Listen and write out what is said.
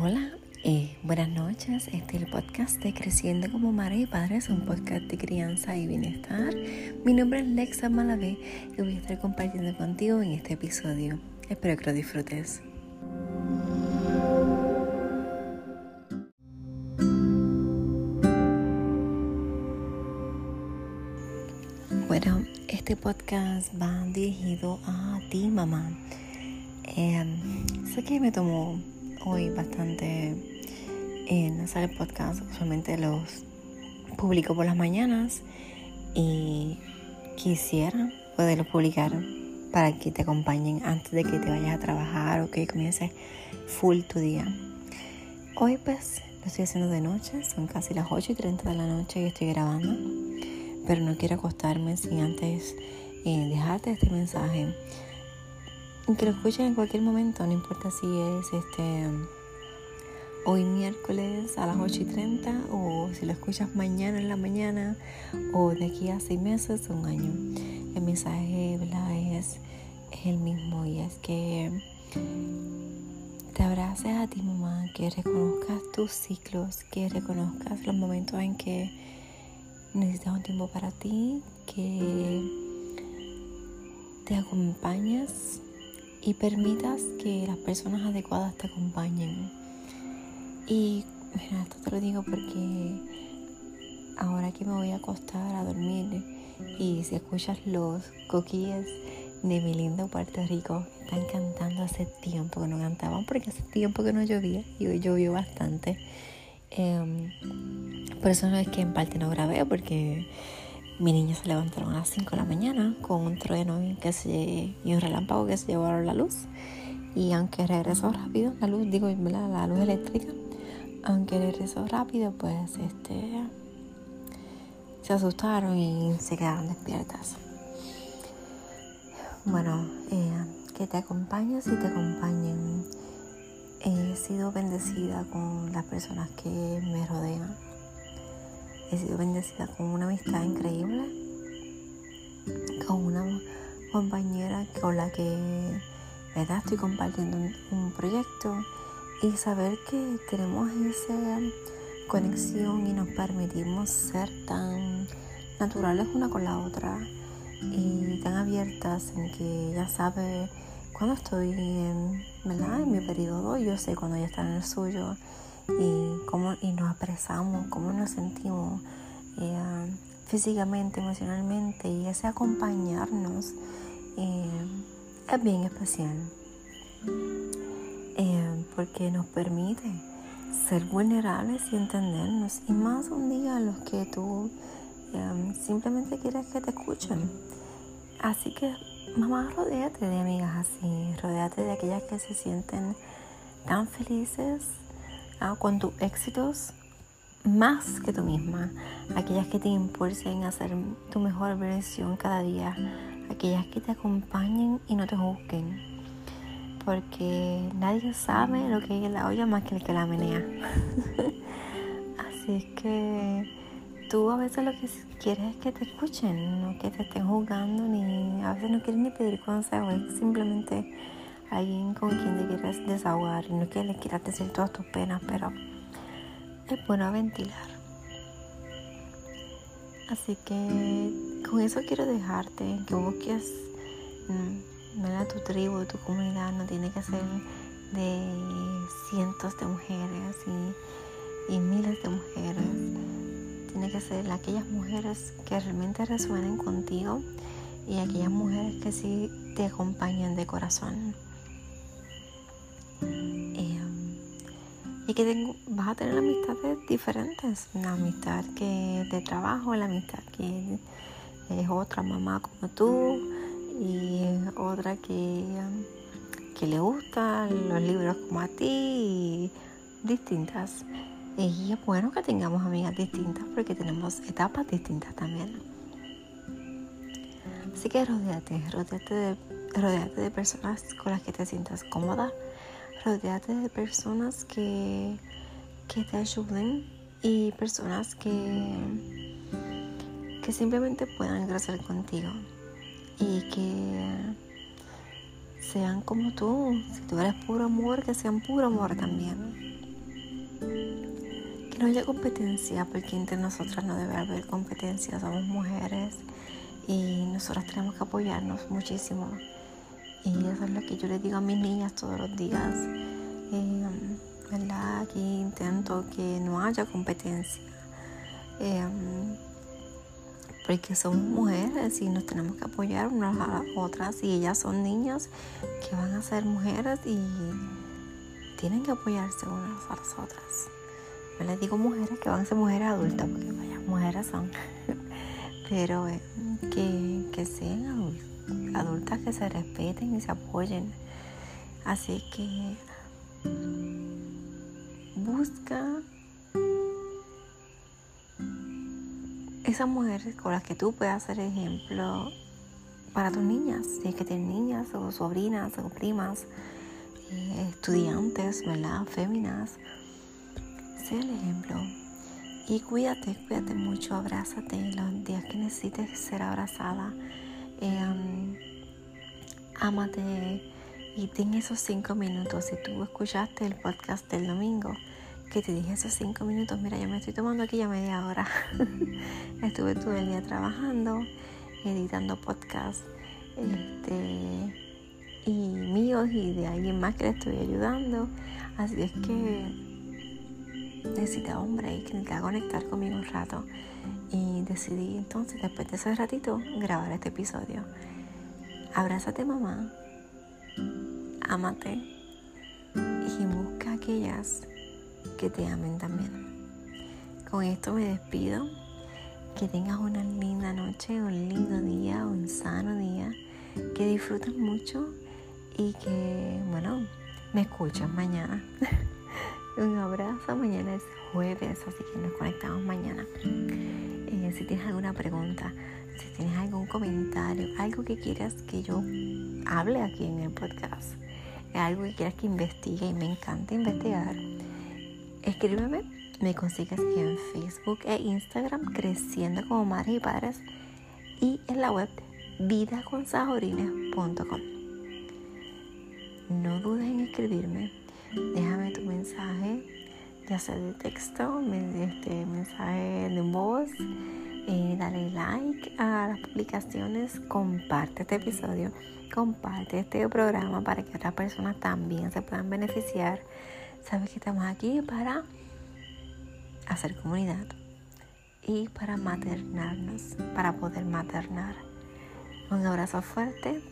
Hola, eh, buenas noches. Este es el podcast de Creciendo como Madre y Padre, es un podcast de crianza y bienestar. Mi nombre es Lexa Malavé y voy a estar compartiendo contigo en este episodio. Espero que lo disfrutes. Bueno, este podcast va dirigido a ti, mamá. Eh, sé que me tomó hoy bastante en hacer el podcast. Usualmente los publico por las mañanas y quisiera poderlos publicar para que te acompañen antes de que te vayas a trabajar o que comiences full tu día. Hoy pues lo estoy haciendo de noche, son casi las 8 y 30 de la noche y estoy grabando, pero no quiero acostarme sin antes eh, dejarte este mensaje que lo escuches en cualquier momento, no importa si es este hoy miércoles a las 8 y 30 o si lo escuchas mañana en la mañana o de aquí a seis meses o un año. El mensaje Es, es el mismo y es que te abraces a ti mamá, que reconozcas tus ciclos, que reconozcas los momentos en que necesitas un tiempo para ti, que te acompañas y permitas que las personas adecuadas te acompañen. Y mira, esto te lo digo porque ahora que me voy a acostar a dormir y si escuchas los coquilles de mi lindo Puerto Rico, están cantando hace tiempo que no cantaban porque hace tiempo que no llovía y hoy llovió bastante. Em, por eso no es que en parte no grabé porque mi niña se levantaron a las 5 de la mañana con un trueno que se, y un relámpago que se llevaron la luz. Y aunque regresó rápido, la luz, digo, la luz eléctrica, aunque regresó rápido, pues este se asustaron y se quedaron despiertas. Bueno, eh, que te acompañes y te acompañen. He sido bendecida con las personas que me rodean he sido bendecida con una amistad increíble, con una compañera con la que ¿verdad? estoy compartiendo un, proyecto y saber que tenemos esa conexión y nos permitimos ser tan naturales una con la otra y tan abiertas en que ella sabe cuando estoy en, ¿verdad? en mi periodo, yo sé cuando ella está en el suyo y, cómo, y nos apresamos, cómo nos sentimos eh, físicamente, emocionalmente y ese acompañarnos eh, es bien especial. Eh, porque nos permite ser vulnerables y entendernos y más un día los que tú simplemente quieres que te escuchen. Así que mamá rodeate de amigas así rodeate de aquellas que se sienten tan felices Ah, con tus éxitos más que tú misma, aquellas que te impulsen a ser tu mejor versión cada día, aquellas que te acompañen y no te juzguen, porque nadie sabe lo que es la olla más que el que la menea. Así es que tú a veces lo que quieres es que te escuchen, no que te estén juzgando, ni a veces no quieres ni pedir consejo, es simplemente alguien con quien te quieras desahogar y no que le quieras decir todas tus penas, pero es bueno ventilar. Así que con eso quiero dejarte, que busques mm, tu tribu, tu comunidad, no tiene que ser de cientos de mujeres y, y miles de mujeres. Tiene que ser aquellas mujeres que realmente resuenen contigo y aquellas mujeres que sí te acompañan de corazón. Y que vas a tener amistades diferentes, una amistad que de trabajo, la amistad que es otra mamá como tú y otra que, que le gustan los libros como a ti y distintas. Y es bueno que tengamos amigas distintas porque tenemos etapas distintas también. Así que rodeate, rodeate de, rodeate de personas con las que te sientas cómoda rodeate de personas que, que te ayuden y personas que, que simplemente puedan crecer contigo y que sean como tú. Si tú eres puro amor, que sean puro amor también. que no haya competencia, porque entre nosotras no debe haber competencia, somos mujeres y nosotras tenemos que apoyarnos muchísimo. Y eso es lo que yo les digo a mis niñas todos los días. Eh, ¿Verdad? Que intento que no haya competencia. Eh, porque somos mujeres y nos tenemos que apoyar unas a las otras y ellas son niñas que van a ser mujeres y tienen que apoyarse unas a las otras. No les digo mujeres que van a ser mujeres adultas, porque vaya, mujeres son. Pero eh, que, sean adultas, que se respeten y se apoyen. Así que busca esas mujeres con las que tú puedas ser ejemplo para tus niñas, si es que tienes niñas o sobrinas o primas, eh, estudiantes, ¿verdad? Féminas el ejemplo. Y cuídate, cuídate mucho, abrázate los días que necesites ser abrazada. Eh, ámate y ten esos cinco minutos. Si tú escuchaste el podcast del domingo, que te dije esos cinco minutos, mira, yo me estoy tomando aquí ya media hora. Estuve todo el día trabajando, editando podcast este, y míos y de alguien más que le estoy ayudando. Así es que necesitaba un break, necesitaba conectar conmigo un rato y decidí entonces después de ese ratito grabar este episodio. Abrázate mamá, ámate y busca aquellas que te amen también. Con esto me despido. Que tengas una linda noche, un lindo día, un sano día. Que disfrutes mucho y que, bueno, me escuchas mañana. Un abrazo, mañana es jueves, así que nos conectamos mañana. Eh, si tienes alguna pregunta, si tienes algún comentario, algo que quieras que yo hable aquí en el podcast, algo que quieras que investigue y me encanta investigar, escríbeme. Me consigues en Facebook e Instagram Creciendo como Madres y Padres y en la web vidaconsajorines.com. No dudes en escribirme déjame tu mensaje, ya sea de texto, este, mensaje de voz, eh, dale like a las publicaciones, comparte este episodio, comparte este programa para que otras personas también se puedan beneficiar. Sabes que estamos aquí para hacer comunidad y para maternarnos, para poder maternar. Un abrazo fuerte.